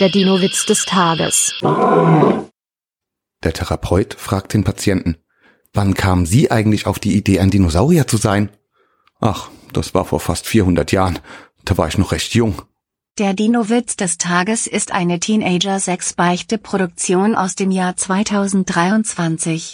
Der Dino-Witz des Tages. Der Therapeut fragt den Patienten, wann kamen Sie eigentlich auf die Idee, ein Dinosaurier zu sein? Ach, das war vor fast 400 Jahren. Da war ich noch recht jung. Der Dino-Witz des Tages ist eine Teenager-6-Beichte-Produktion aus dem Jahr 2023.